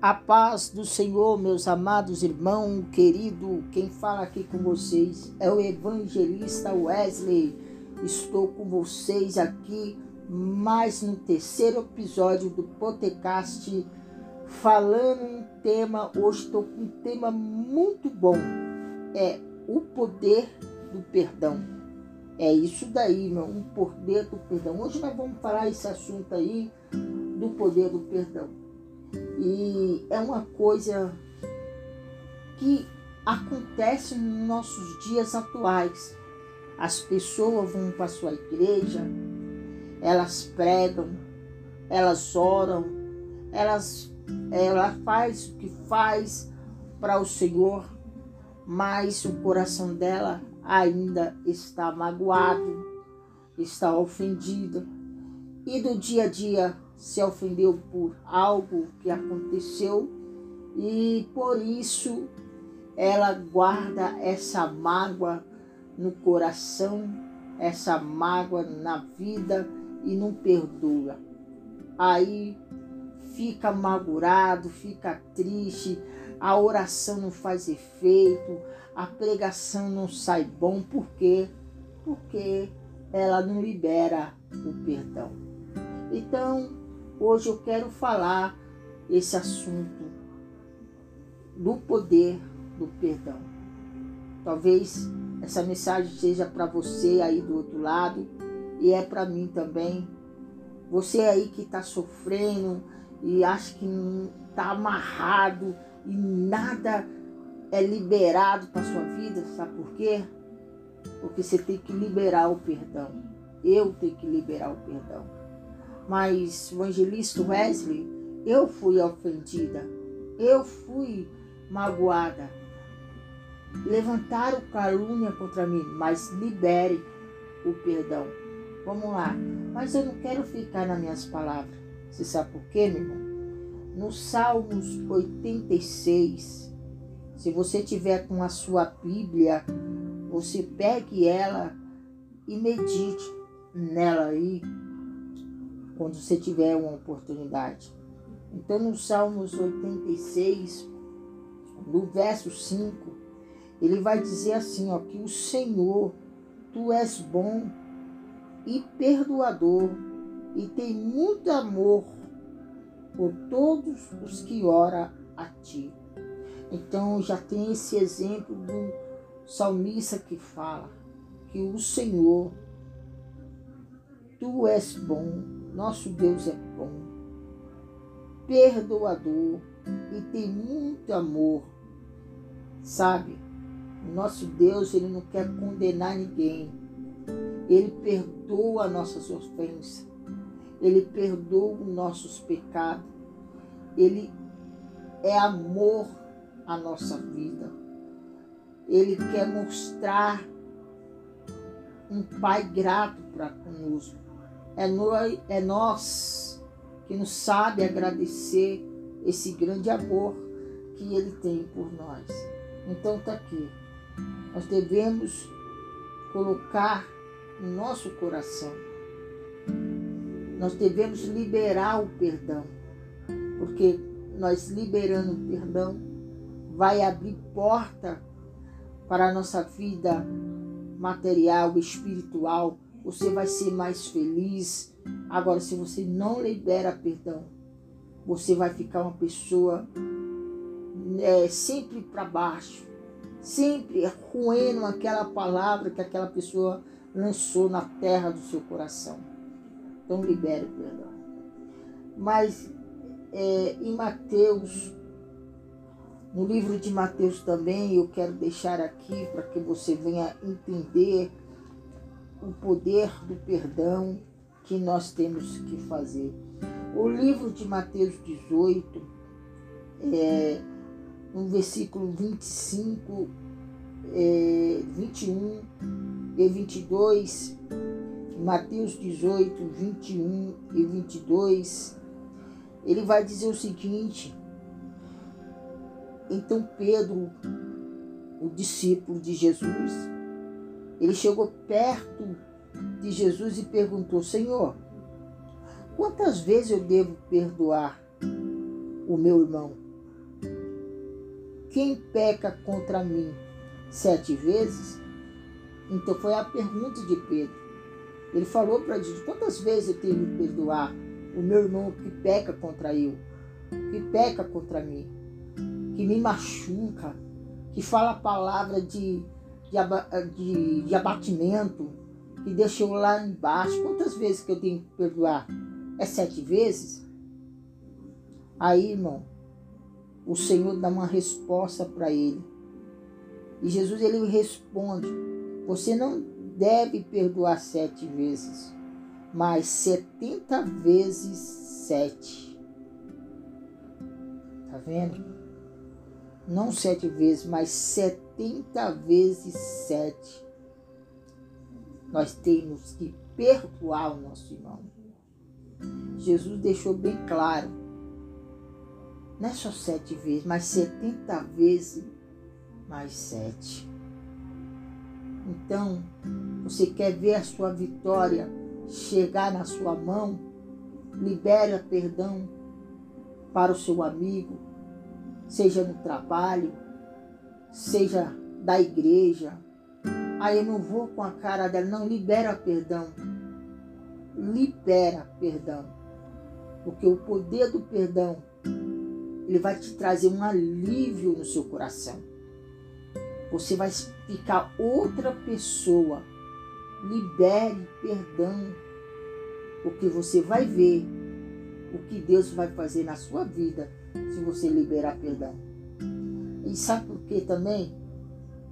A paz do Senhor, meus amados irmãos, querido, quem fala aqui com vocês é o evangelista Wesley. Estou com vocês aqui mais no terceiro episódio do podcast, falando um tema. Hoje estou com um tema muito bom: é o poder do perdão. É isso daí, meu, um poder do perdão. Hoje nós vamos falar esse assunto aí do poder do perdão. E é uma coisa que acontece nos nossos dias atuais. As pessoas vão para sua igreja, elas pregam, elas oram, elas ela faz o que faz para o Senhor, mas o coração dela ainda está magoado, está ofendido. E do dia a dia se ofendeu por algo que aconteceu e por isso ela guarda essa mágoa no coração, essa mágoa na vida e não perdoa. Aí fica amargurado, fica triste, a oração não faz efeito, a pregação não sai bom, por quê? Porque ela não libera o perdão. Então, Hoje eu quero falar esse assunto do poder do perdão. Talvez essa mensagem seja para você aí do outro lado e é para mim também. Você aí que está sofrendo e acha que está amarrado e nada é liberado para sua vida, sabe por quê? Porque você tem que liberar o perdão. Eu tenho que liberar o perdão. Mas o evangelista Wesley, eu fui ofendida, eu fui magoada. Levantaram calúnia contra mim, mas libere o perdão. Vamos lá. Mas eu não quero ficar nas minhas palavras. Você sabe por quê, meu irmão? No Salmos 86, se você tiver com a sua Bíblia, você pegue ela e medite nela aí quando você tiver uma oportunidade. Então, no Salmos 86, no verso 5, ele vai dizer assim, ó, que o Senhor, tu és bom e perdoador e tem muito amor por todos os que ora a ti. Então já tem esse exemplo do salmista que fala que o Senhor, tu és bom nosso Deus é bom, perdoador e tem muito amor. Sabe? Nosso Deus, ele não quer condenar ninguém. Ele perdoa nossas ofensas. Ele perdoa os nossos pecados. Ele é amor à nossa vida. Ele quer mostrar um Pai grato para conosco. É, no, é nós que nos sabe agradecer esse grande amor que Ele tem por nós. Então está aqui. Nós devemos colocar no nosso coração. Nós devemos liberar o perdão, porque nós liberando o perdão vai abrir porta para a nossa vida material, espiritual, você vai ser mais feliz. Agora, se você não libera perdão, você vai ficar uma pessoa é, sempre para baixo, sempre roendo aquela palavra que aquela pessoa lançou na terra do seu coração. Então, libere o perdão. Mas é, em Mateus, no livro de Mateus também, eu quero deixar aqui para que você venha entender o poder do perdão que nós temos que fazer. O livro de Mateus 18, é, no versículo 25, é, 21 e 22, Mateus 18, 21 e 22, ele vai dizer o seguinte: Então Pedro, o discípulo de Jesus, ele chegou perto de Jesus e perguntou: Senhor, quantas vezes eu devo perdoar o meu irmão quem peca contra mim sete vezes? Então foi a pergunta de Pedro. Ele falou para Jesus: quantas vezes eu tenho que perdoar o meu irmão que peca contra eu, que peca contra mim, que me machuca, que fala palavra de, de, de, de abatimento, que deixa eu lá embaixo? Quantas vezes que eu tenho que perdoar? É sete vezes? Aí, irmão, o Senhor dá uma resposta para ele. E Jesus ele responde: Você não deve perdoar sete vezes, mas setenta vezes sete. Tá vendo? Não sete vezes, mas setenta vezes sete. Nós temos que perdoar o nosso irmão. Jesus deixou bem claro não é só sete vezes, mas setenta vezes mais sete. Então, você quer ver a sua vitória chegar na sua mão? Libera perdão para o seu amigo, seja no trabalho, seja da igreja. Aí eu não vou com a cara dela, não, libera perdão. Libera perdão. Porque o poder do perdão ele vai te trazer um alívio no seu coração. Você vai ficar outra pessoa. Libere perdão, porque você vai ver o que Deus vai fazer na sua vida se você liberar perdão. E sabe por que também?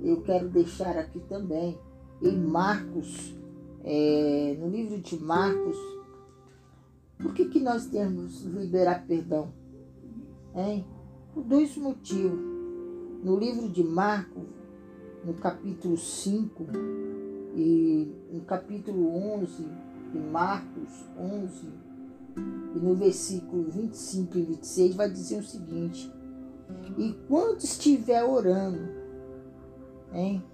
Eu quero deixar aqui também em Marcos, é, no livro de Marcos, por que, que nós temos liberar perdão? Hein? Por dois motivos. No livro de Marcos, no capítulo 5 e no capítulo 11 de Marcos 11 e no versículo 25 e 26 vai dizer o seguinte: E quando estiver orando, hein,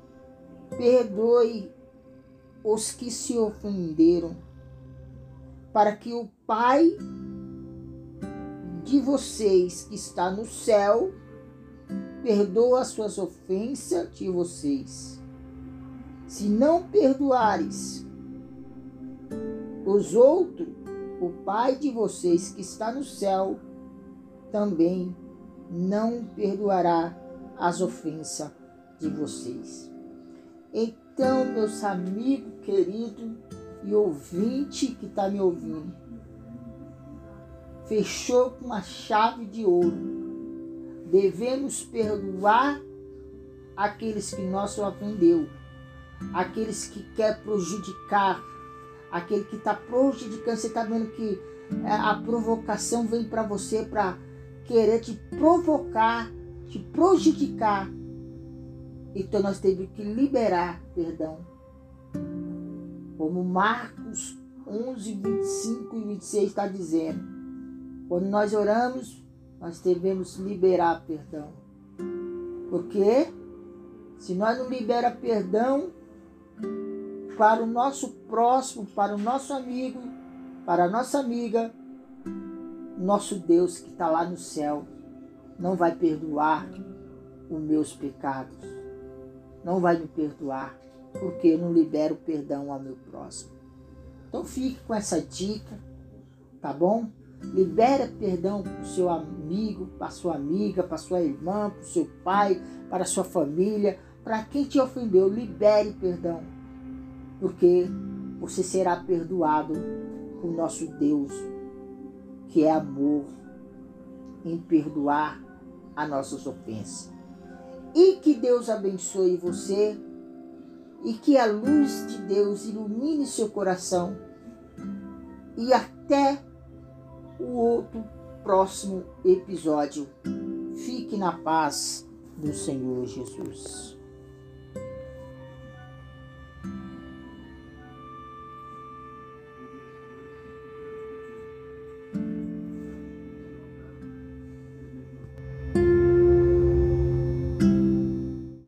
perdoe os que se ofenderam, para que o Pai de vocês que está no céu, perdoa as suas ofensas de vocês. Se não perdoares os outros, o Pai de vocês que está no céu também não perdoará as ofensas de vocês. Então, meus amigos queridos e ouvinte que está me ouvindo, fechou com uma chave de ouro. Devemos perdoar aqueles que nós ofendeu, aqueles que quer prejudicar, aquele que está prejudicando. Você está vendo que é, a provocação vem para você para querer te provocar, te prejudicar. Então nós temos que liberar perdão. Como Marcos 11, 25 e 26 está dizendo. Quando nós oramos, nós devemos liberar perdão. Porque se nós não libera perdão para o nosso próximo, para o nosso amigo, para a nossa amiga, nosso Deus que está lá no céu não vai perdoar os meus pecados. Não vai me perdoar porque eu não libero perdão ao meu próximo. Então fique com essa dica, tá bom? Libera perdão para o seu amigo, para a sua amiga, para sua irmã, para o seu pai, para a sua família, para quem te ofendeu. Libere perdão, porque você será perdoado por nosso Deus, que é amor, em perdoar as nossas ofensas. E que Deus abençoe você e que a luz de Deus ilumine seu coração. E até o outro próximo episódio. Fique na paz do Senhor Jesus.